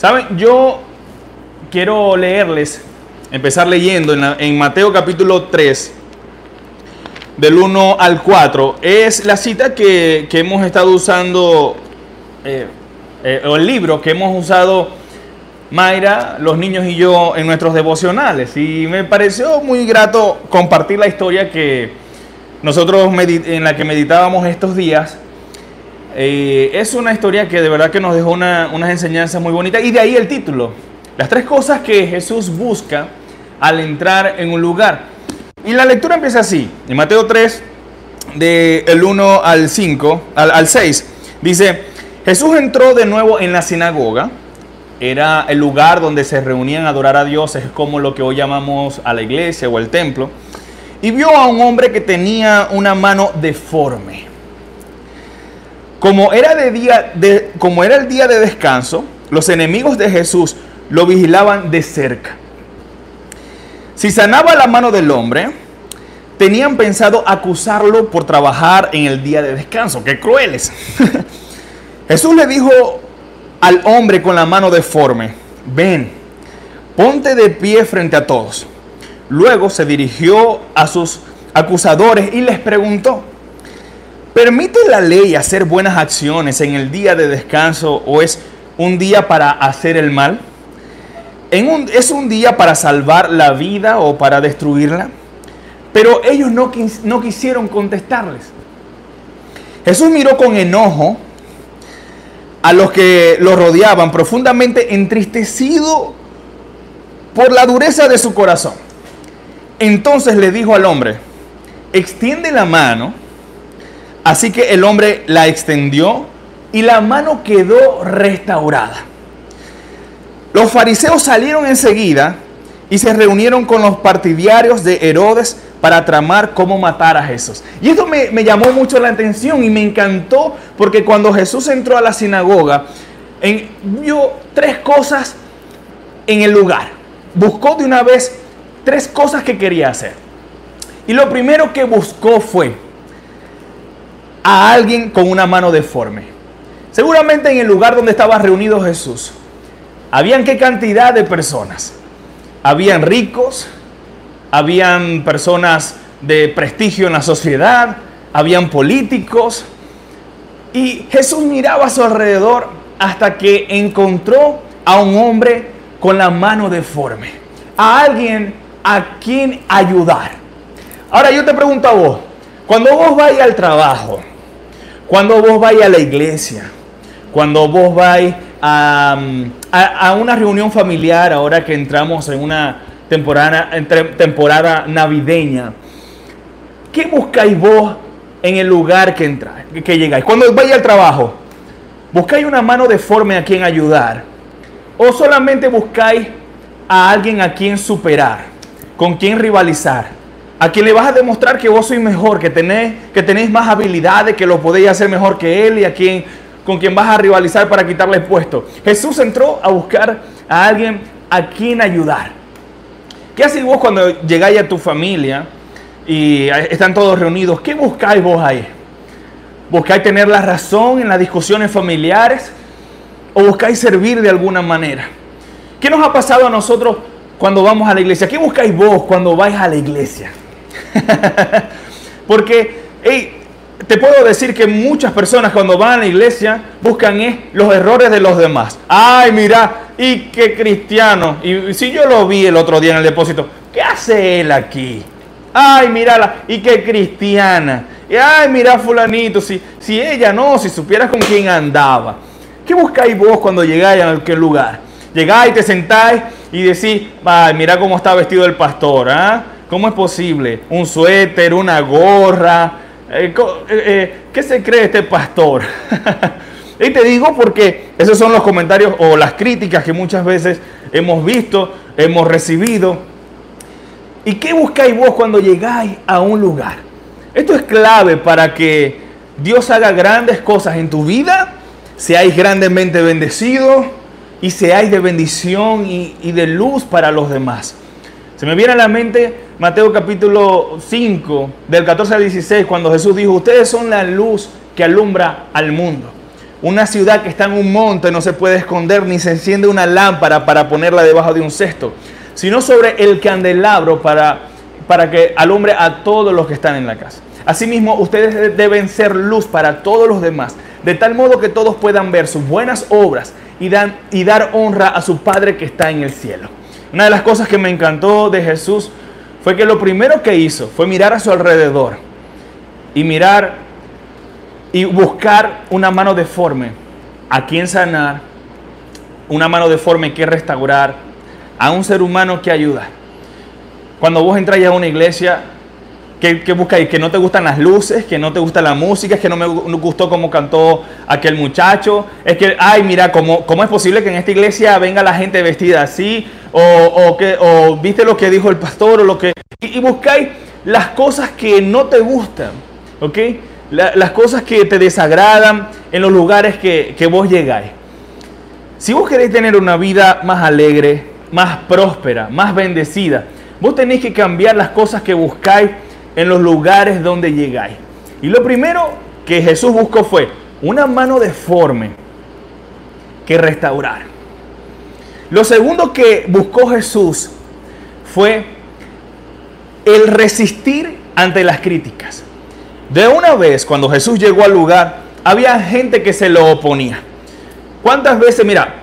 Saben, yo quiero leerles, empezar leyendo en, Mateo capítulo 3, del 1 al 4. Es la cita que, hemos estado usando, eh, eh, o el libro que hemos usado Mayra, los niños y yo en nuestros devocionales. Y me pareció muy grato compartir la historia que nosotros en la que meditábamos estos días. Eh, es una historia que de verdad que nos dejó una, unas enseñanzas muy bonitas. Y de ahí el título. Las tres cosas que Jesús busca al entrar en un lugar. Y la lectura empieza así. En Mateo 3, del 1 al 5, al, al 6, dice, Jesús entró de nuevo en la sinagoga era el lugar donde se reunían a adorar a Dios, es como lo que hoy llamamos a la iglesia o el templo, y vio a un hombre que tenía una mano deforme. Como era, de día como era el día de descanso, los enemigos de Jesús lo vigilaban de cerca. Si sanaba la mano del hombre, tenían pensado acusarlo por trabajar en el día de descanso. ¡Qué crueles! Jesús le dijo al hombre con la mano deforme, ven, ponte de pie frente a todos. Luego se dirigió a sus acusadores y les preguntó, ¿permite la ley hacer buenas acciones en el día de descanso o es un día para hacer el mal? ¿Es un día para salvar la vida o para destruirla? Pero ellos no, no quisieron contestarles. Jesús miró con enojo a los que lo rodeaban, profundamente entristecido por la dureza de su corazón. Entonces le dijo al hombre, extiende la mano. Así que el hombre la extendió y la mano quedó restaurada. Los fariseos salieron enseguida y se reunieron con los partidarios de Herodes para tramar cómo matar a Jesús. Y esto me, llamó mucho la atención y me encantó porque cuando Jesús entró a la sinagoga, vio tres cosas en el lugar. Buscó de una vez tres cosas que quería hacer. Y lo primero que buscó fue a alguien con una mano deforme. Seguramente en el lugar donde estaba reunido Jesús, habían qué cantidad de personas. Habían ricos, habían personas de prestigio en la sociedad, habían políticos. Y Jesús miraba a su alrededor hasta que encontró a un hombre con la mano deforme, a alguien a quien ayudar. Ahora yo te pregunto a vos, cuando vos vais al trabajo, cuando vos vais a la iglesia, cuando vos vais a, a, una reunión familiar, ahora que entramos en una temporada, temporada navideña. ¿Qué buscáis vos en el lugar que, entra, que llegáis? Cuando vais al trabajo, ¿buscáis una mano deforme a quien ayudar? ¿O solamente buscáis a alguien a quien superar, con quien rivalizar? A quien le vas a demostrar que vos sois mejor, que tenéis, que tenéis más habilidades, que lo podéis hacer mejor que él y a quien, con quien vas a rivalizar para quitarle el puesto. Jesús entró a buscar a alguien a quien ayudar. ¿Qué hacéis vos cuando llegáis a tu familia y están todos reunidos? ¿Qué buscáis vos ahí? ¿Buscáis tener la razón en las discusiones familiares? ¿O buscáis servir de alguna manera? ¿Qué nos ha pasado a nosotros cuando vamos a la iglesia? ¿Qué buscáis vos cuando vais a la iglesia? Porque, te puedo decir que muchas personas cuando van a la iglesia buscan eh, los errores de los demás. Ay, mira, y qué cristiano. Y si yo lo vi el otro día en el depósito, ¿qué hace él aquí? Ay, mírala, y qué cristiana. Ay, mira fulanito, si, si ella no, si supieras con quién andaba. ¿Qué buscáis vos cuando llegáis a aquel lugar? Llegáis, te sentáis y decís, ay, mira cómo está vestido el pastor, ¿ah? ¿Cómo es posible? Un suéter, una gorra, eh, eh, eh, ¿Qué se cree este pastor? y te digo porque esos son los comentarios o las críticas que muchas veces hemos visto, hemos recibido. ¿Y qué buscáis vos cuando llegáis a un lugar? Esto es clave para que Dios haga grandes cosas en tu vida, seáis grandemente bendecidos y seáis de bendición y, y de luz para los demás. Se me viene a la mente Mateo capítulo 5, del 14 al 16, cuando Jesús dijo, ustedes son la luz que alumbra al mundo. una ciudad que está en un monte, no se puede esconder ni se enciende una lámpara para ponerla debajo de un cesto, sino sobre el candelabro para, para que alumbre a todos los que están en la casa. Asimismo, ustedes deben ser luz para todos los demás, de tal modo que todos puedan ver sus buenas obras y, dan, y dar honra a su Padre que está en el cielo. Una de las cosas que me encantó de Jesús fue que lo primero que hizo fue mirar a su alrededor y mirar y buscar una mano deforme a quien sanar, una mano deforme que restaurar, a un ser humano que ayuda. Cuando vos entras a una iglesia, que, buscáis? Que no te gustan las luces, que no te gusta la música, es que no me gustó cómo cantó aquel muchacho, es que, ay, mira, ¿cómo, cómo es posible que en esta iglesia venga la gente vestida así? O, o, o viste lo que dijo el pastor, o lo que... Y, y buscáis las cosas que no te gustan, ¿ok? las cosas que te desagradan en los lugares que, que vos llegáis. Si vos queréis tener una vida más alegre, más próspera, más bendecida, vos tenéis que cambiar las cosas que buscáis en los lugares donde llegáis. Y lo primero que Jesús buscó fue una mano deforme que restaurar. Lo segundo que buscó Jesús fue el resistir ante las críticas. De una vez, cuando Jesús llegó al lugar, había gente que se lo oponía. ¿Cuántas veces, mira,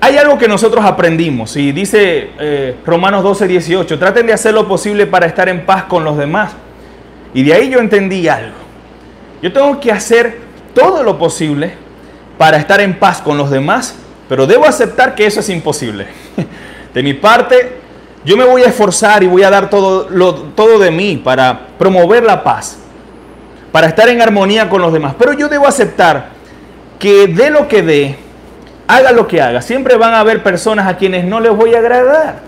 hay algo que nosotros aprendimos y dice eh, Romanos 12, 18, traten de hacer lo posible para estar en paz con los demás. Y de ahí yo entendí algo. Yo tengo que hacer todo lo posible para estar en paz con los demás, pero debo aceptar que eso es imposible. De mi parte, yo me voy a esforzar y voy a dar todo, todo de mí para promover la paz, para estar en armonía con los demás. Pero yo debo aceptar que de lo que dé, haga lo que haga, siempre van a haber personas a quienes no les voy a agradar.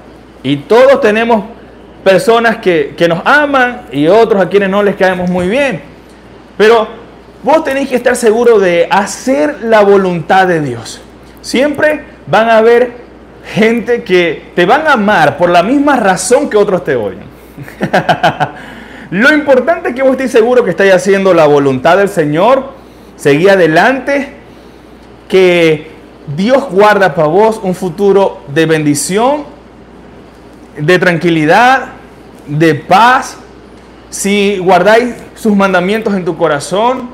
Y todos tenemos personas que, que nos aman y otros a quienes no les caemos muy bien. Pero vos tenéis que estar seguro de hacer la voluntad de Dios. Siempre van a haber gente que te van a amar por la misma razón que otros te odian. Lo importante es que vos estés seguro que estáis haciendo la voluntad del Señor, seguí adelante, que Dios guarda para vos un futuro de bendición, de tranquilidad, de paz. Si guardáis sus mandamientos en tu corazón,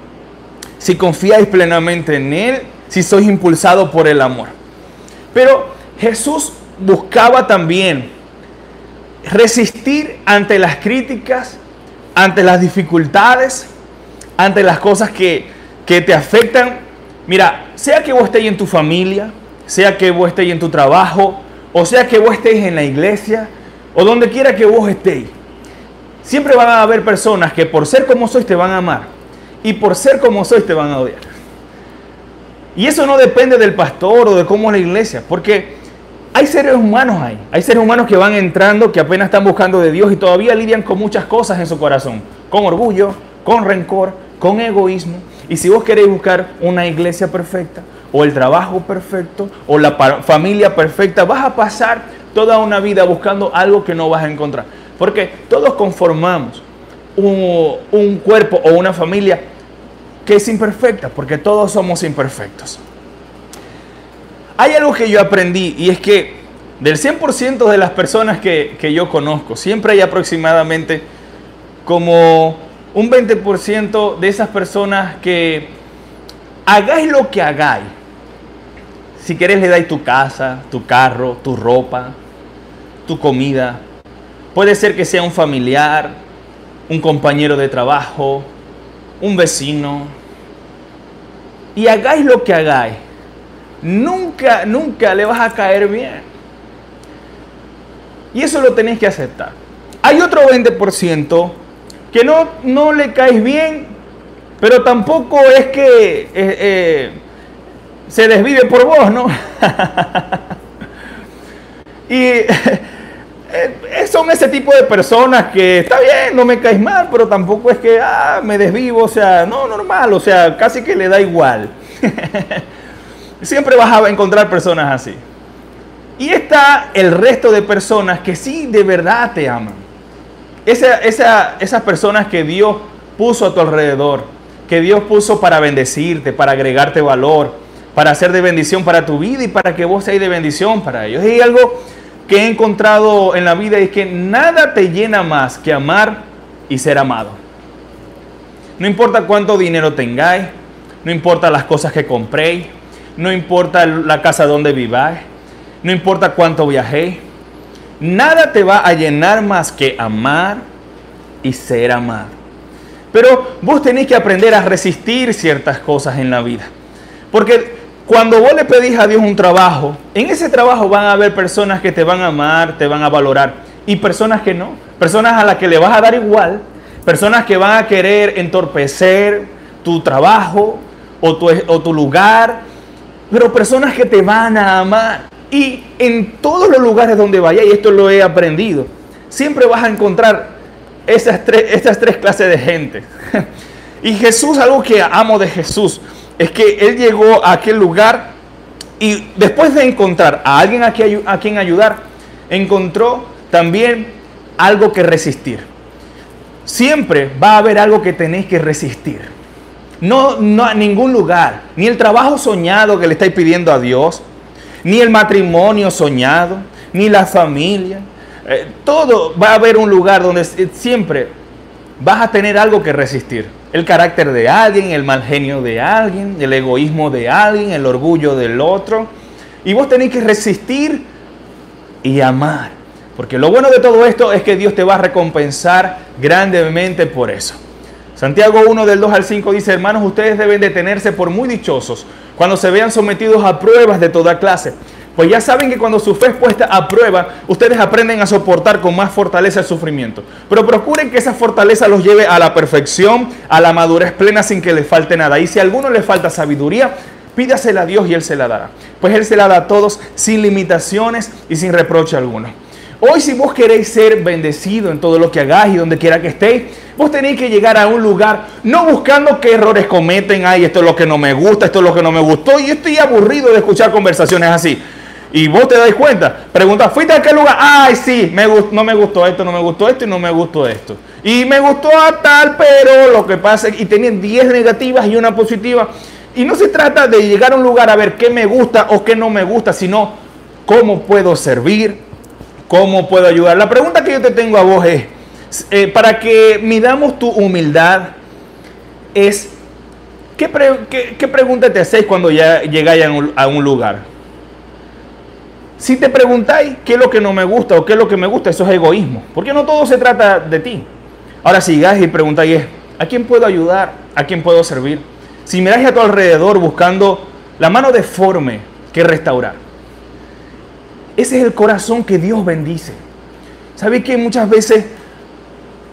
si confiáis plenamente en Él, si sois impulsados por el amor. Pero Jesús buscaba también resistir ante las críticas, ante las dificultades, ante las cosas que, te afectan. Mira, sea que vos estéis en tu familia, sea que vos estéis en tu trabajo, o sea que vos estéis en la iglesia, o donde quiera que vos estéis, siempre van a haber personas que por ser como sois te van a amar, y por ser como sois te van a odiar. Y eso no depende del pastor o de cómo es la iglesia, porque hay seres humanos ahí, hay seres humanos que van entrando, que apenas están buscando de Dios y todavía lidian con muchas cosas en su corazón, con orgullo, con rencor, con egoísmo. Y si vos queréis buscar una iglesia perfecta, o el trabajo perfecto, o la familia perfecta, vas a pasar toda una vida buscando algo que no vas a encontrar. Porque todos conformamos un, un cuerpo o una familia que es imperfecta, porque todos somos imperfectos. Hay algo que yo aprendí y es que del 100% de las personas que, yo conozco, siempre hay aproximadamente como un 20% de esas personas que hagáis lo que hagáis. Si querés le dais tu casa, tu carro, tu ropa, tu comida. Puede ser que sea un familiar, un compañero de trabajo, un vecino. Y hagáis lo que hagáis nunca, nunca le vas a caer bien. Y eso lo tenéis que aceptar. Hay otro 20% que no, no le caes bien, pero tampoco es que eh, eh, se desvive por vos, ¿no? y eh, son ese tipo de personas que está bien, no me caes mal, pero tampoco es que ah, me desvivo, o sea, no, normal, o sea, casi que le da igual. Siempre vas a encontrar personas así. Y está el resto de personas que sí de verdad te aman. Esa, esas personas que Dios puso a tu alrededor, que Dios puso para bendecirte, para agregarte valor, para ser de bendición para tu vida y para que vos seas de bendición para ellos. Y algo que he encontrado en la vida es que nada te llena más que amar y ser amado. No importa cuánto dinero tengáis, no importa las cosas que compréis, no importa la casa donde viváis, no importa cuánto viajéis, nada te va a llenar más que amar y ser amado. Pero vos tenés que aprender a resistir ciertas cosas en la vida. Porque cuando vos le pedís a Dios un trabajo, en ese trabajo van a haber personas que te van a amar, te van a valorar, y personas que no. Personas a las que le vas a dar igual, personas que van a querer entorpecer tu trabajo o tu, lugar, pero personas que te van a amar. Y en todos los lugares donde vaya, y esto lo he aprendido, siempre vas a encontrar esas tres, tres clases de gente. y Jesús, algo que amo de Jesús, es que Él llegó a aquel lugar y después de encontrar a alguien a quien, ayudar, encontró también algo que resistir. Siempre va a haber algo que tenéis que resistir. No, no a ningún lugar, ni el trabajo soñado que le estáis pidiendo a Dios, ni el matrimonio soñado, ni la familia. Eh, todo va a haber un lugar donde siempre vas a tener algo que resistir. El carácter de alguien, el mal genio de alguien, el egoísmo de alguien, el orgullo del otro. Y vos tenés que resistir y amar. Porque lo bueno de todo esto es que Dios te va a recompensar grandemente por eso. Santiago 1 del 2 al 5 dice, hermanos, ustedes deben de tenerse por muy dichosos cuando se vean sometidos a pruebas de toda clase pues ya saben que cuando su fe es puesta a prueba, ustedes aprenden a soportar con más fortaleza el sufrimiento. Pero procuren que esa fortaleza los lleve a la perfección, a la madurez plena sin que les falte nada. Y si a alguno le falta sabiduría, pídasela a Dios y Él se la dará. Pues Él se la da a todos sin limitaciones y sin reproche alguno. Hoy si vos queréis ser bendecido en todo lo que hagáis y donde quiera que estéis, vos tenéis que llegar a un lugar no buscando qué errores cometen, ay, esto es lo que no me gusta, esto es lo que no me gustó, y estoy aburrido de escuchar conversaciones así. Y vos te dais cuenta, pregunta, ¿fuiste a qué lugar? Ay, sí, me no me gustó esto, no me gustó esto y no me gustó esto. Y me gustó a tal, pero lo que pasa es que tienen 10 negativas y una positiva. Y no se trata de llegar a un lugar a ver qué me gusta o qué no me gusta, sino cómo puedo servir, cómo puedo ayudar. La pregunta que yo te tengo a vos es, eh, para que midamos tu humildad, es, ¿qué, pregunta te hacéis cuando ya llegáis a un lugar? Si te preguntáis qué es lo que no me gusta o qué es lo que me gusta, eso es egoísmo. Porque no todo se trata de ti. Ahora, si llegáis y preguntáis, ¿a quién puedo ayudar? ¿A quién puedo servir? Si miráis a tu alrededor buscando la mano deforme que restaurar. Ese es el corazón que Dios bendice. ¿Sabéis que muchas veces,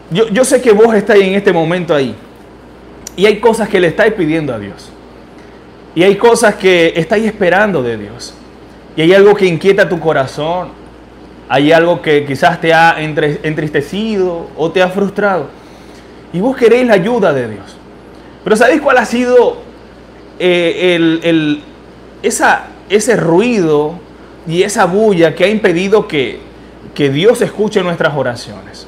yo, yo sé que vos estáis en este momento ahí, y hay cosas que le estáis pidiendo a Dios, y hay cosas que estáis esperando de Dios. Hay algo que inquieta tu corazón, hay algo que quizás te ha entristecido o te ha frustrado. Y vos queréis la ayuda de Dios. Pero ¿sabéis cuál ha sido eh, ese ruido y esa bulla que ha impedido que, que Dios escuche nuestras oraciones?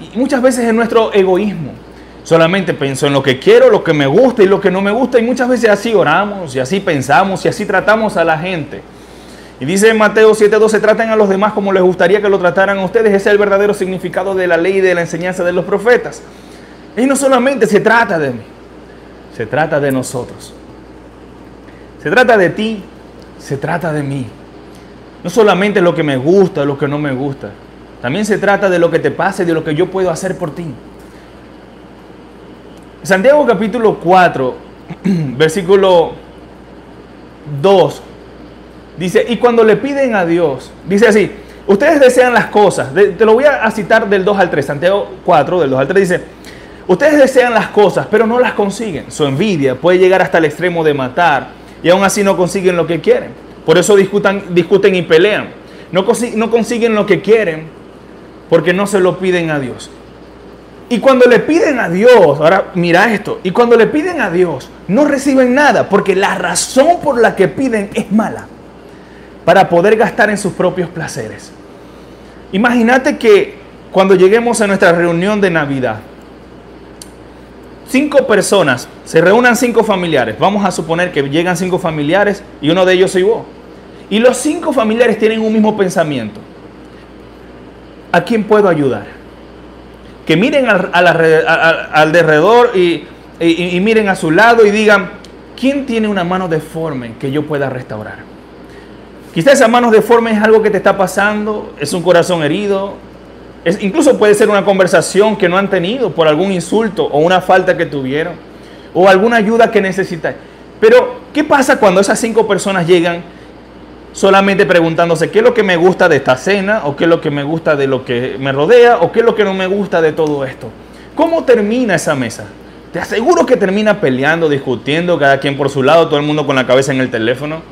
Y muchas veces es nuestro egoísmo. Solamente pienso en lo que quiero, lo que me gusta y lo que no me gusta. Y muchas veces así oramos y así pensamos y así tratamos a la gente. Y dice en Mateo 7:12, traten a los demás como les gustaría que lo trataran a ustedes. Ese es el verdadero significado de la ley y de la enseñanza de los profetas. Y no solamente se trata de mí, se trata de nosotros. Se trata de ti, se trata de mí. No solamente lo que me gusta, lo que no me gusta. También se trata de lo que te pasa y de lo que yo puedo hacer por ti. Santiago capítulo 4, versículo 2 Dice, y cuando le piden a Dios, dice así, ustedes desean las cosas, te lo voy a citar del 2 al 3, Santiago 4, del 2 al 3 dice, ustedes desean las cosas, pero no las consiguen. Su envidia puede llegar hasta el extremo de matar y aún así no consiguen lo que quieren. Por eso discutan, discuten y pelean. No, no consiguen lo que quieren porque no se lo piden a Dios. Y cuando le piden a Dios, ahora mira esto, y cuando le piden a Dios, no reciben nada porque la razón por la que piden es mala para poder gastar en sus propios placeres. Imagínate que cuando lleguemos a nuestra reunión de Navidad, cinco personas, se reúnan cinco familiares, vamos a suponer que llegan cinco familiares y uno de ellos soy vos. Y los cinco familiares tienen un mismo pensamiento. ¿A quién puedo ayudar? Que miren al, alrededor y, y miren a su lado y digan, ¿quién tiene una mano deforme que yo pueda restaurar? Quizás esa mano deforme es algo que te está pasando, es un corazón herido, incluso puede ser una conversación que no han tenido por algún insulto o una falta que tuvieron o alguna ayuda que necesitan. Pero, ¿qué pasa cuando esas cinco personas llegan solamente preguntándose qué es lo que me gusta de esta cena o qué es lo que me gusta de lo que me rodea o qué es lo que no me gusta de todo esto? ¿Cómo termina esa mesa? Te aseguro que termina peleando, discutiendo, cada quien por su lado, todo el mundo con la cabeza en el teléfono.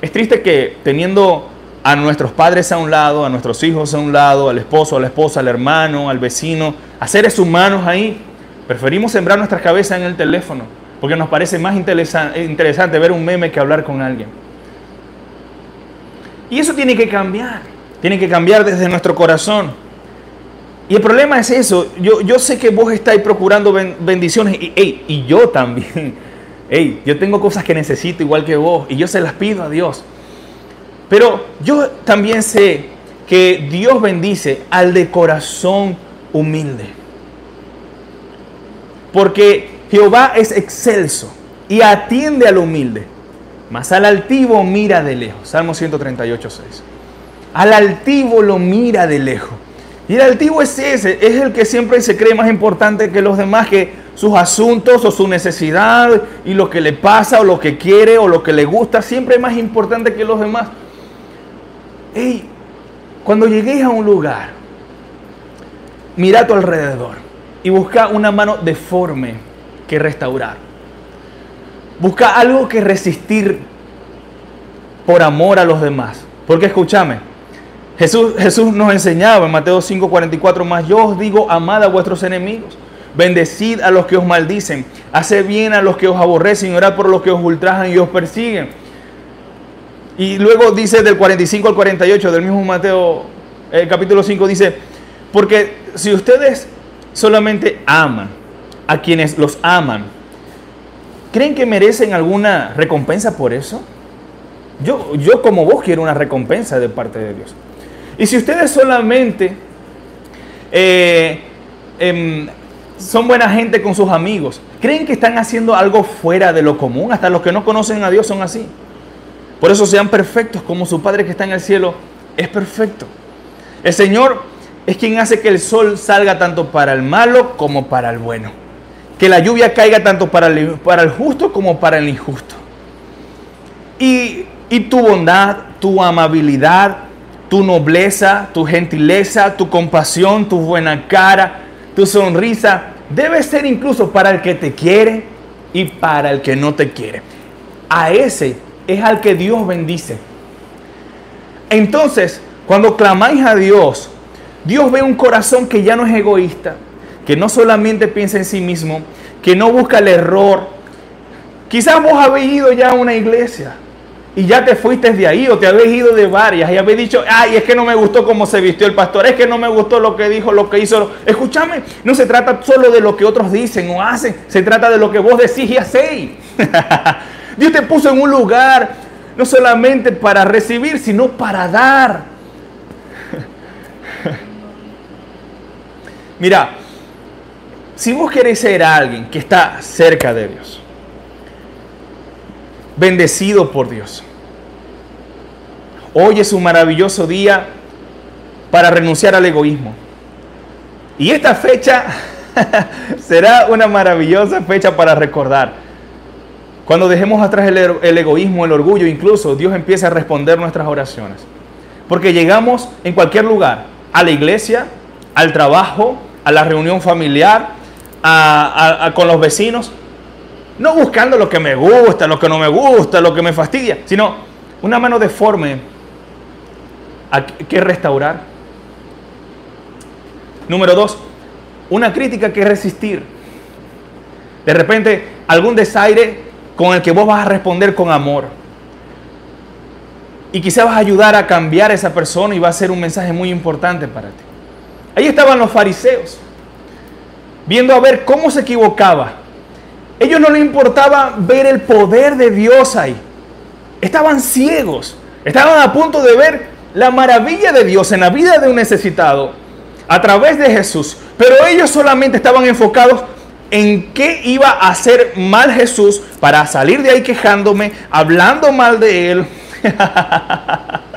Es triste que teniendo a nuestros padres a un lado, a nuestros hijos a un lado, al esposo, a la esposa, al hermano, al vecino, a seres humanos ahí. Preferimos sembrar nuestras cabezas en el teléfono porque nos parece más interesante ver un meme que hablar con alguien. Y eso tiene que cambiar, tiene que cambiar desde nuestro corazón. Y el problema es eso, yo, yo sé que vos estáis procurando bendiciones y, y yo también. Hey, yo tengo cosas que necesito igual que vos y yo se las pido a Dios. Pero yo también sé que Dios bendice al de corazón humilde. Porque Jehová es excelso y atiende al humilde. Mas al altivo mira de lejos. Salmo 138, 6. Al altivo lo mira de lejos. Y el altivo es ese, es el que siempre se cree más importante que los demás, que sus asuntos o su necesidad y lo que le pasa o lo que quiere o lo que le gusta, siempre es más importante que los demás. Hey, cuando lleguéis a un lugar, mira a tu alrededor y busca una mano deforme que restaurar. Busca algo que resistir por amor a los demás. Porque escúchame, Jesús, Jesús nos enseñaba en Mateo 5:44 más, yo os digo, amad a vuestros enemigos, bendecid a los que os maldicen, haced bien a los que os aborrecen, orad por los que os ultrajan y os persiguen. Y luego dice del 45 al 48 del mismo Mateo, el capítulo 5 dice, porque si ustedes solamente aman a quienes los aman, ¿creen que merecen alguna recompensa por eso? Yo, yo como vos quiero una recompensa de parte de Dios. Y si ustedes solamente eh, em, son buena gente con sus amigos, ¿creen que están haciendo algo fuera de lo común? Hasta los que no conocen a Dios son así. Por eso sean perfectos como su Padre que está en el cielo es perfecto. El Señor es quien hace que el sol salga tanto para el malo como para el bueno. Que la lluvia caiga tanto para el, para el justo como para el injusto. Y, y tu bondad, tu amabilidad, tu nobleza, tu gentileza, tu compasión, tu buena cara, tu sonrisa, debe ser incluso para el que te quiere y para el que no te quiere. A ese es al que Dios bendice. Entonces, cuando clamáis a Dios, Dios ve un corazón que ya no es egoísta, que no solamente piensa en sí mismo, que no busca el error. Quizás vos habéis ido ya a una iglesia y ya te fuiste de ahí o te habéis ido de varias y habéis dicho, ay, es que no me gustó cómo se vistió el pastor, es que no me gustó lo que dijo, lo que hizo. Escúchame, no se trata solo de lo que otros dicen o hacen, se trata de lo que vos decís y hacéis. Dios te puso en un lugar no solamente para recibir, sino para dar. Mira, si vos querés ser alguien que está cerca de Dios, bendecido por Dios, hoy es un maravilloso día para renunciar al egoísmo. Y esta fecha será una maravillosa fecha para recordar cuando dejemos atrás el, egoísmo, el orgullo, incluso Dios empieza a responder nuestras oraciones. Porque llegamos en cualquier lugar, a la iglesia, al trabajo, a la reunión familiar, con los vecinos, no buscando lo que me gusta, lo que no me gusta, lo que me fastidia, sino una mano deforme que restaurar. Número dos, una crítica que resistir. De repente, algún desaire con el que vos vas a responder con amor. Y quizás vas a ayudar a cambiar a esa persona y va a ser un mensaje muy importante para ti. Ahí estaban los fariseos. viendo a ver cómo se equivocaba. Ellos no les importaba ver el poder de Dios ahí. Estaban ciegos. Estaban a punto de ver la maravilla de Dios en la vida de un necesitado a través de Jesús. Pero ellos solamente estaban enfocados en qué iba a hacer mal Jesús para salir de ahí quejándome, hablando mal de él.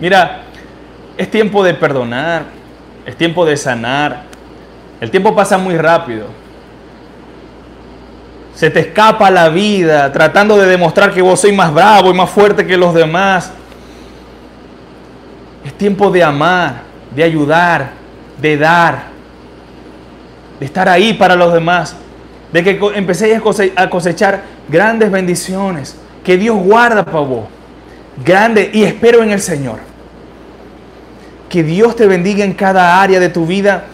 Mira, es tiempo de perdonar, es tiempo de sanar. El tiempo pasa muy rápido. Se te escapa la vida tratando de demostrar que vos sois más bravo y más fuerte que los demás. Es tiempo de amar, de ayudar, de dar, de estar ahí para los demás, de que empecéis a cosechar grandes bendiciones que Dios guarda para vos. Grande y espero en el Señor. Que Dios te bendiga en cada área de tu vida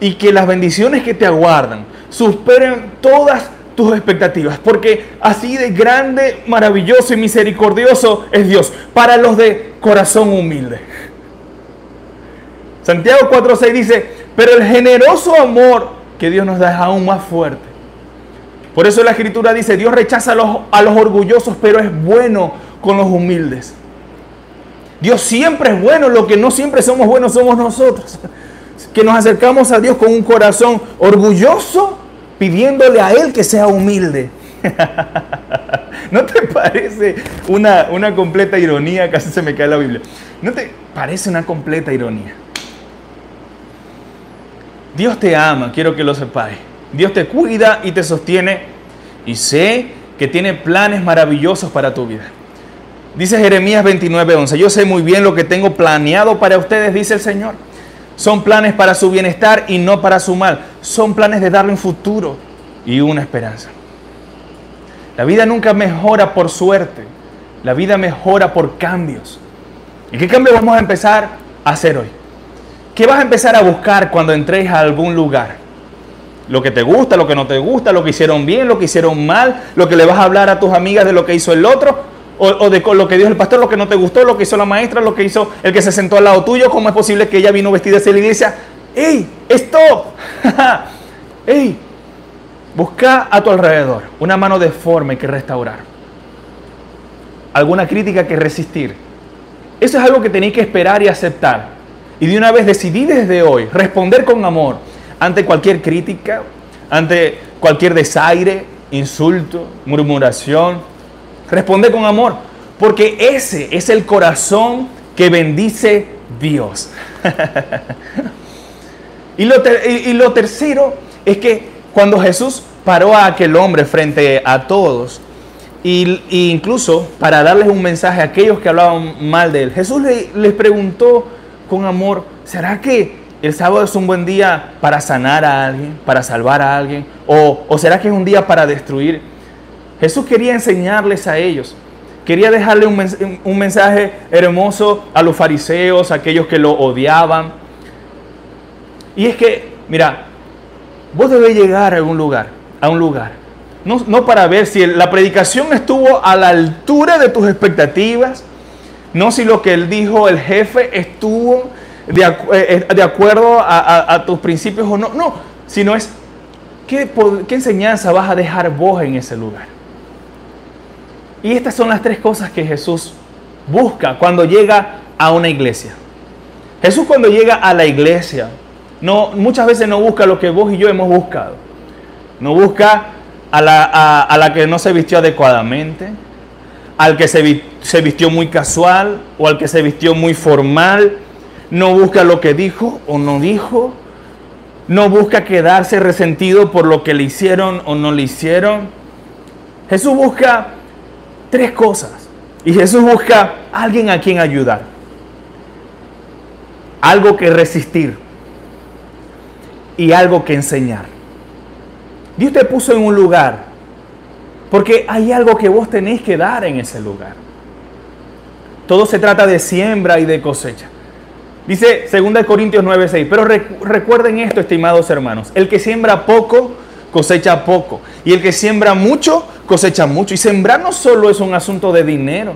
y que las bendiciones que te aguardan superen todas tus expectativas, porque así de grande, maravilloso y misericordioso es Dios para los de corazón humilde. Santiago 4:6 dice, pero el generoso amor que Dios nos da es aún más fuerte. Por eso la escritura dice, Dios rechaza a los, a los orgullosos, pero es bueno con los humildes. Dios siempre es bueno, lo que no siempre somos buenos somos nosotros. Que nos acercamos a Dios con un corazón orgulloso, pidiéndole a Él que sea humilde. ¿No te parece una, una completa ironía? Casi se me cae la Biblia. ¿No te parece una completa ironía? Dios te ama, quiero que lo sepáis. Dios te cuida y te sostiene y sé que tiene planes maravillosos para tu vida. Dice Jeremías 29:11, yo sé muy bien lo que tengo planeado para ustedes, dice el Señor. Son planes para su bienestar y no para su mal. Son planes de darle un futuro y una esperanza. La vida nunca mejora por suerte. La vida mejora por cambios. ¿Y qué cambio vamos a empezar a hacer hoy? ¿Qué vas a empezar a buscar cuando entres a algún lugar? Lo que te gusta, lo que no te gusta, lo que hicieron bien, lo que hicieron mal, lo que le vas a hablar a tus amigas de lo que hizo el otro, o, de lo que dijo el pastor, lo que no te gustó, lo que hizo la maestra, lo que hizo el que se sentó al lado tuyo. ¿Cómo es posible que ella vino vestida hacia la iglesia? ¡Ey! ¡Stop! ¡Ey! Busca a tu alrededor una mano deforme que restaurar. Alguna crítica que resistir. Eso es algo que tenéis que esperar y aceptar. Y de una vez decidí desde hoy responder con amor ante cualquier crítica, ante cualquier desaire, insulto, murmuración. Responder con amor, porque ese es el corazón que bendice Dios. y, lo y, tercero es que cuando Jesús paró a aquel hombre frente a todos, y, incluso para darles un mensaje a aquellos que hablaban mal de él, Jesús les preguntó con amor, ¿será que el sábado es un buen día para sanar a alguien, para salvar a alguien? ¿O, será que es un día para destruir? Jesús quería enseñarles a ellos. Quería dejarle un, mensaje hermoso a los fariseos, a aquellos que lo odiaban. Y es que, mira, vos debés llegar a un lugar, a un lugar. No, no para ver si la predicación estuvo a la altura de tus expectativas, no si lo que él dijo, el jefe, estuvo de, eh, eh, acuerdo a, tus principios o no. No, sino es ¿qué, qué enseñanza vas a dejar vos en ese lugar. Y estas son las tres cosas que Jesús busca cuando llega a una iglesia. Jesús cuando llega a la iglesia, no, muchas veces no busca lo que vos y yo hemos buscado. No busca a la, a la que no se vistió adecuadamente, al que se, vistió muy casual o al que se vistió muy formal. No busca lo que dijo o no dijo. No busca quedarse resentido por lo que le hicieron o no le hicieron. Jesús busca tres cosas. Y Jesús busca alguien a quien ayudar. Algo que resistir. Y algo que enseñar. Dios te puso en un lugar porque hay algo que vos tenéis que dar en ese lugar. Todo se trata de siembra y de cosecha. Dice 2 Corintios 9:6. Pero recuerden esto, estimados hermanos. El que siembra poco, cosecha poco. Y el que siembra mucho, cosecha mucho. Y sembrar no solo es un asunto de dinero.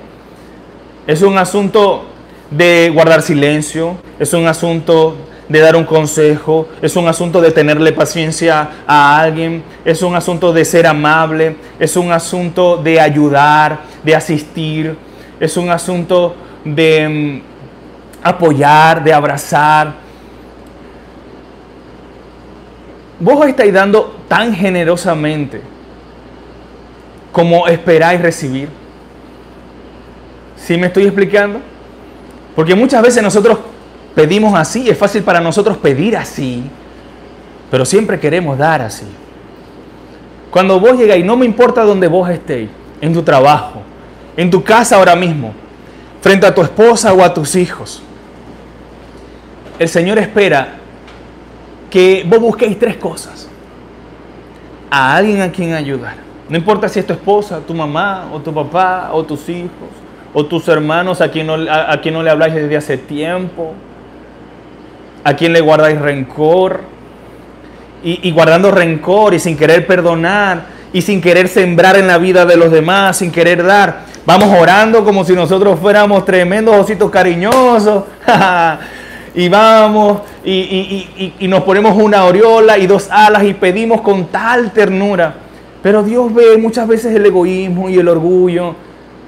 Es un asunto de guardar silencio, es un asunto de dar un consejo, es un asunto de tenerle paciencia a alguien, es un asunto de ser amable, es un asunto de ayudar, de asistir, es un asunto de mm, apoyar, de abrazar. Vos estáis dando tan generosamente como esperáis recibir. ¿Sí me estoy explicando? Porque muchas veces nosotros pedimos así, es fácil para nosotros pedir así, pero siempre queremos dar así. Cuando vos llegáis, no me importa dónde vos estéis, en tu trabajo, en tu casa ahora mismo, frente a tu esposa o a tus hijos, el Señor espera que vos busquéis tres cosas. A alguien a quien ayudar. No importa si es tu esposa, tu mamá, o tu papá, o tus hijos, o tus hermanos a quien no, a, quien no le habláis desde hace tiempo, a quien le guardáis rencor, y, guardando rencor y sin querer perdonar, y sin querer sembrar en la vida de los demás, sin querer dar. Vamos orando como si nosotros fuéramos tremendos ositos cariñosos. y vamos y, nos ponemos una aureola y dos alas y pedimos con tal ternura. Pero Dios ve muchas veces el egoísmo y el orgullo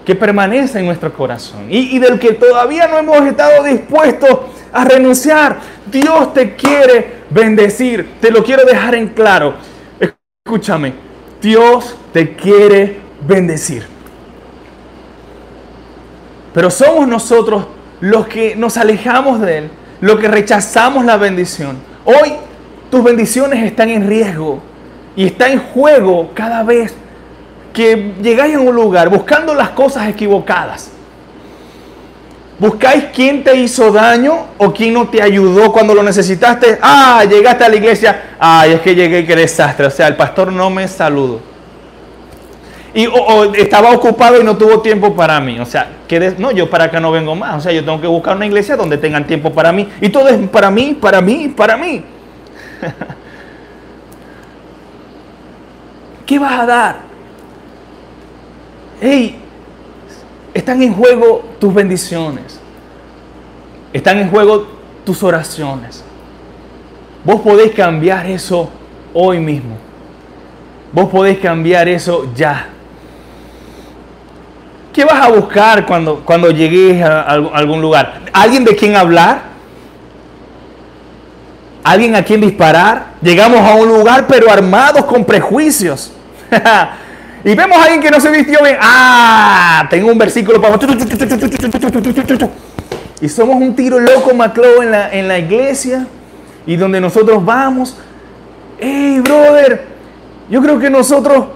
que permanece en nuestro corazón y, del que todavía no hemos estado dispuestos a renunciar. Dios te quiere bendecir. Te lo quiero dejar en claro. Escúchame. Dios te quiere bendecir. Pero somos nosotros los que nos alejamos de Él lo que rechazamos la bendición. Hoy tus bendiciones están en riesgo y está en juego cada vez que llegáis a un lugar buscando las cosas equivocadas. Buscáis quién te hizo daño o quién no te ayudó cuando lo necesitaste. Ah, llegaste a la iglesia. Ay, es que llegué, qué desastre. O sea, el pastor no me saludó y estaba ocupado y no tuvo tiempo para mí. O sea, no, yo para acá no vengo más. O sea, yo tengo que buscar una iglesia donde tengan tiempo para mí. Y todo es para mí, para mí, para mí. ¿Qué vas a dar? Hey, están en juego tus bendiciones. Están en juego tus oraciones. Vos podés cambiar eso hoy mismo. Vos podés cambiar eso ya. ¿Qué vas a buscar cuando, cuando llegues a algún lugar? ¿Alguien de quien hablar? ¿Alguien a quien disparar? Llegamos a un lugar pero armados con prejuicios. y vemos a alguien que no se vistió bien. Ah, tengo un versículo para... Y somos un tiro loco Maclo en la, en la iglesia y donde nosotros vamos. Hey, brother, yo creo que nosotros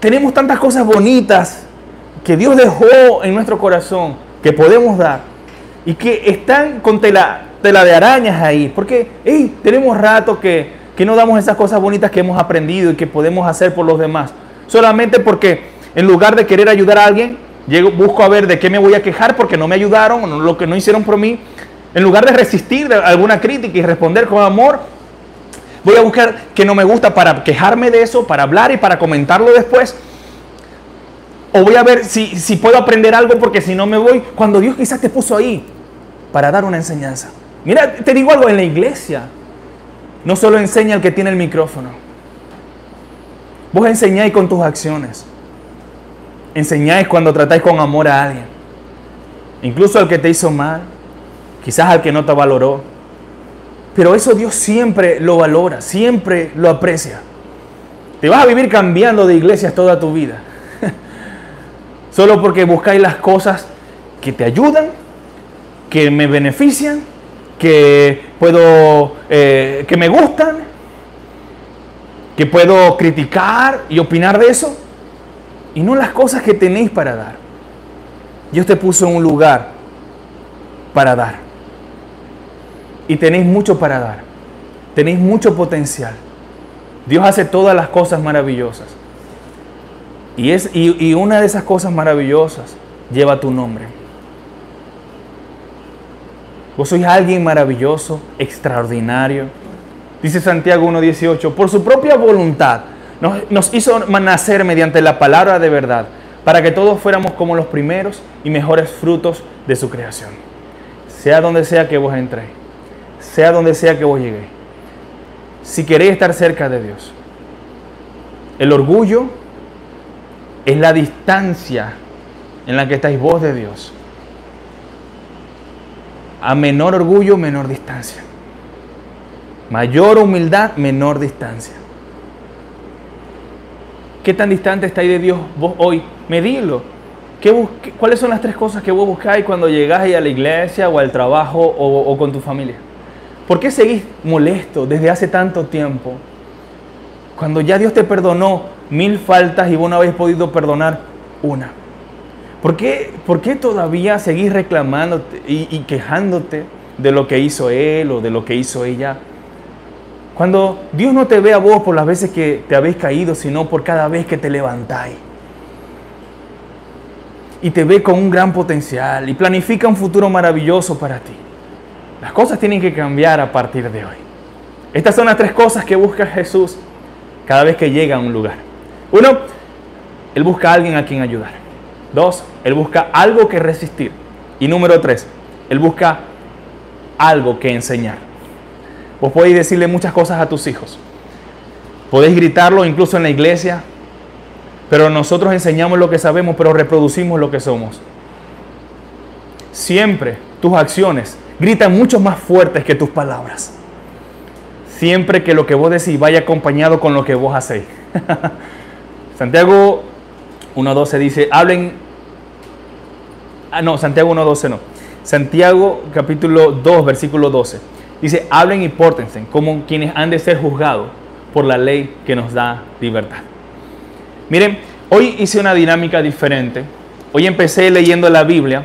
tenemos tantas cosas bonitas que Dios dejó en nuestro corazón, que podemos dar, y que están con tela, tela de arañas ahí, porque tenemos rato que, que no damos esas cosas bonitas que hemos aprendido y que podemos hacer por los demás, solamente porque en lugar de querer ayudar a alguien, llego, busco a ver de qué me voy a quejar porque no me ayudaron, o lo que no hicieron por mí, en lugar de resistir alguna crítica y responder con amor, voy a buscar que no me gusta para quejarme de eso, para hablar y para comentarlo después. O voy a ver si, si puedo aprender algo porque si no me voy, cuando Dios quizás te puso ahí para dar una enseñanza. Mira, te digo algo, en la iglesia no solo enseña el que tiene el micrófono. Vos enseñáis con tus acciones. Enseñáis cuando tratáis con amor a alguien. Incluso al que te hizo mal. Quizás al que no te valoró. Pero eso Dios siempre lo valora, siempre lo aprecia. Te vas a vivir cambiando de iglesias toda tu vida. Solo porque buscáis las cosas que te ayudan, que me benefician, que puedo, eh, que me gustan, que puedo criticar y opinar de eso, y no las cosas que tenéis para dar. Dios te puso en un lugar para dar. Y tenéis mucho para dar. Tenéis mucho potencial. Dios hace todas las cosas maravillosas. Y, es, y, una de esas cosas maravillosas lleva tu nombre. Vos sois alguien maravilloso, extraordinario. Dice Santiago 1.18, por su propia voluntad nos, hizo nacer mediante la palabra de verdad, para que todos fuéramos como los primeros y mejores frutos de su creación. Sea donde sea que vos entréis, sea donde sea que vos lleguéis, si queréis estar cerca de Dios, el orgullo es la distancia en la que estáis vos de Dios. A menor orgullo, menor distancia. Mayor humildad, menor distancia. ¿Qué tan distante estáis de Dios vos hoy? Medilo. ¿Qué ¿Cuáles son las tres cosas que vos buscáis cuando llegáis a la iglesia o al trabajo o, o con tu familia? ¿Por qué seguís molesto desde hace tanto tiempo? Cuando ya Dios te perdonó mil faltas y vos no habéis podido perdonar una. ¿Por qué, por qué todavía seguís reclamándote y, y quejándote de lo que hizo Él o de lo que hizo ella? Cuando Dios no te ve a vos por las veces que te habéis caído, sino por cada vez que te levantáis. Y te ve con un gran potencial y planifica un futuro maravilloso para ti. Las cosas tienen que cambiar a partir de hoy. Estas son las tres cosas que busca Jesús cada vez que llega a un lugar. Uno, Él busca a alguien a quien ayudar. Dos, Él busca algo que resistir. Y número tres, Él busca algo que enseñar. Vos podéis decirle muchas cosas a tus hijos. Podéis gritarlo incluso en la iglesia. Pero nosotros enseñamos lo que sabemos, pero reproducimos lo que somos. Siempre tus acciones gritan mucho más fuertes que tus palabras. Siempre que lo que vos decís vaya acompañado con lo que vos hacéis. Santiago 1.12 dice, hablen... Ah, no, Santiago 1.12 no. Santiago capítulo 2, versículo 12. Dice, hablen y pórtense como quienes han de ser juzgados por la ley que nos da libertad. Miren, hoy hice una dinámica diferente. Hoy empecé leyendo la Biblia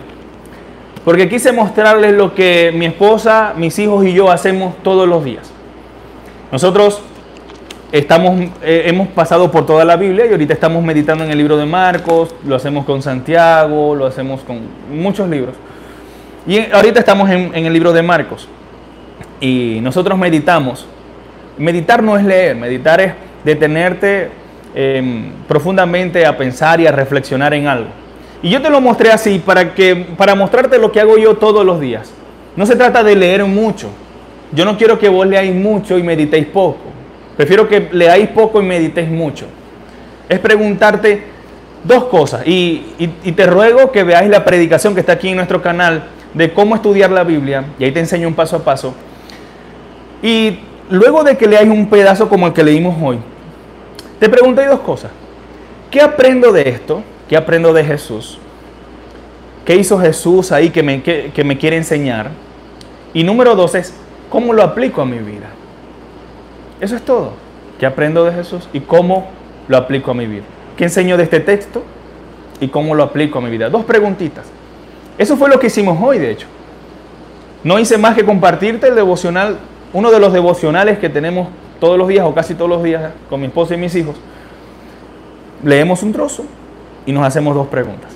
porque quise mostrarles lo que mi esposa, mis hijos y yo hacemos todos los días. Nosotros estamos, eh, hemos pasado por toda la Biblia y ahorita estamos meditando en el libro de Marcos, lo hacemos con Santiago, lo hacemos con muchos libros. Y ahorita estamos en, el libro de Marcos. Y nosotros meditamos. Meditar no es leer, meditar es detenerte em, profundamente a pensar y a reflexionar en algo. Y yo te lo mostré así para, que, para mostrarte lo que hago yo todos los días. No se trata de leer mucho. Yo no quiero que vos leáis mucho y meditéis poco. Prefiero que leáis poco y meditéis mucho. Es preguntarte dos cosas. Y, te ruego que veáis la predicación que está aquí en nuestro canal de cómo estudiar la Biblia. Y ahí te enseño un paso a paso. Y luego de que leáis un pedazo como el que leímos hoy, te preguntéis dos cosas. ¿Qué aprendo de esto? ¿Qué aprendo de Jesús? ¿Qué hizo Jesús ahí me, que, me quiere enseñar? Y número dos es, ¿cómo lo aplico a mi vida? Eso es todo. ¿Qué aprendo de Jesús y cómo lo aplico a mi vida? ¿Qué enseño de este texto y cómo lo aplico a mi vida? Dos preguntitas. Eso fue lo que hicimos hoy, de hecho. No hice más que compartirte el devocional, uno de los devocionales que tenemos todos los días o casi todos los días con mi esposa y mis hijos. Leemos un trozo, y nos hacemos dos preguntas.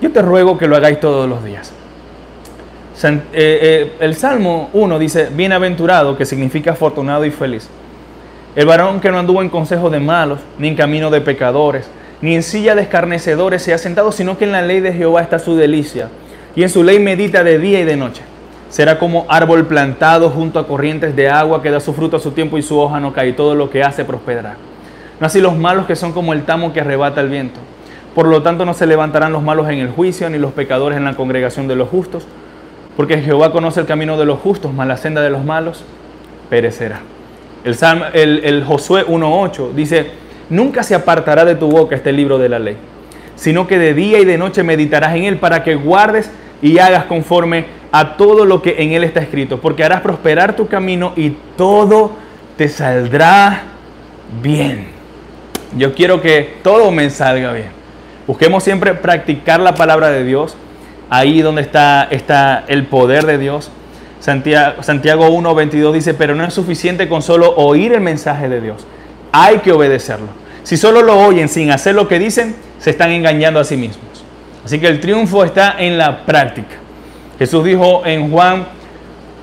Yo te ruego que lo hagáis todos los días. Eh, eh, el Salmo 1 dice, bienaventurado, que significa afortunado y feliz. El varón que no anduvo en consejo de malos, ni en camino de pecadores, ni en silla de escarnecedores se ha sentado, sino que en la ley de Jehová está su delicia, y en su ley medita de día y de noche. Será como árbol plantado junto a corrientes de agua que da su fruto a su tiempo y su hoja no cae, y todo lo que hace prosperará. No así los malos que son como el tamo que arrebata el viento. Por lo tanto, no se levantarán los malos en el juicio, ni los pecadores en la congregación de los justos, porque Jehová conoce el camino de los justos, mas la senda de los malos perecerá. El, el, Josué 1.8 dice, nunca se apartará de tu boca este libro de la ley, sino que de día y de noche meditarás en él para que guardes y hagas conforme a todo lo que en él está escrito, porque harás prosperar tu camino y todo te saldrá bien. Yo quiero que todo me salga bien. Busquemos siempre practicar la palabra de Dios, ahí donde está, está el poder de Dios. Santiago, Santiago 1, 22 dice, pero no es suficiente con solo oír el mensaje de Dios, hay que obedecerlo. Si solo lo oyen sin hacer lo que dicen, se están engañando a sí mismos. Así que el triunfo está en la práctica. Jesús dijo en Juan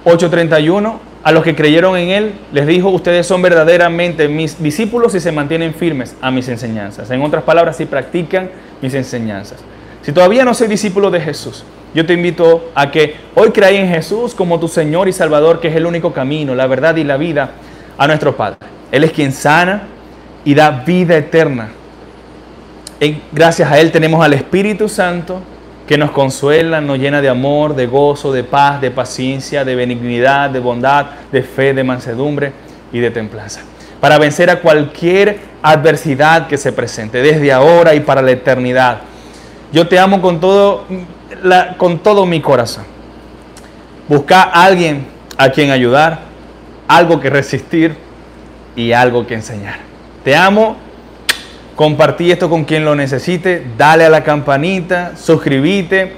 8:31, a los que creyeron en Él, les dijo, ustedes son verdaderamente mis discípulos si se mantienen firmes a mis enseñanzas. En otras palabras, si practican mis enseñanzas. Si todavía no soy discípulo de Jesús, yo te invito a que hoy creáis en Jesús como tu Señor y Salvador, que es el único camino, la verdad y la vida a nuestro Padre. Él es quien sana y da vida eterna. Gracias a Él tenemos al Espíritu Santo que nos consuela, nos llena de amor, de gozo, de paz, de paciencia, de benignidad, de bondad, de fe, de mansedumbre y de templanza. Para vencer a cualquier adversidad que se presente, desde ahora y para la eternidad. Yo te amo con todo, con todo mi corazón. Busca a alguien a quien ayudar, algo que resistir y algo que enseñar. Te amo Compartí esto con quien lo necesite, dale a la campanita, suscríbete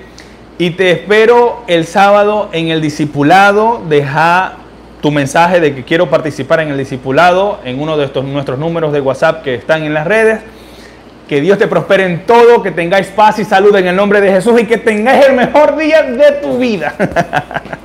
y te espero el sábado en el discipulado. Deja tu mensaje de que quiero participar en el discipulado en uno de estos nuestros números de WhatsApp que están en las redes. Que Dios te prospere en todo, que tengáis paz y salud en el nombre de Jesús y que tengáis el mejor día de tu vida.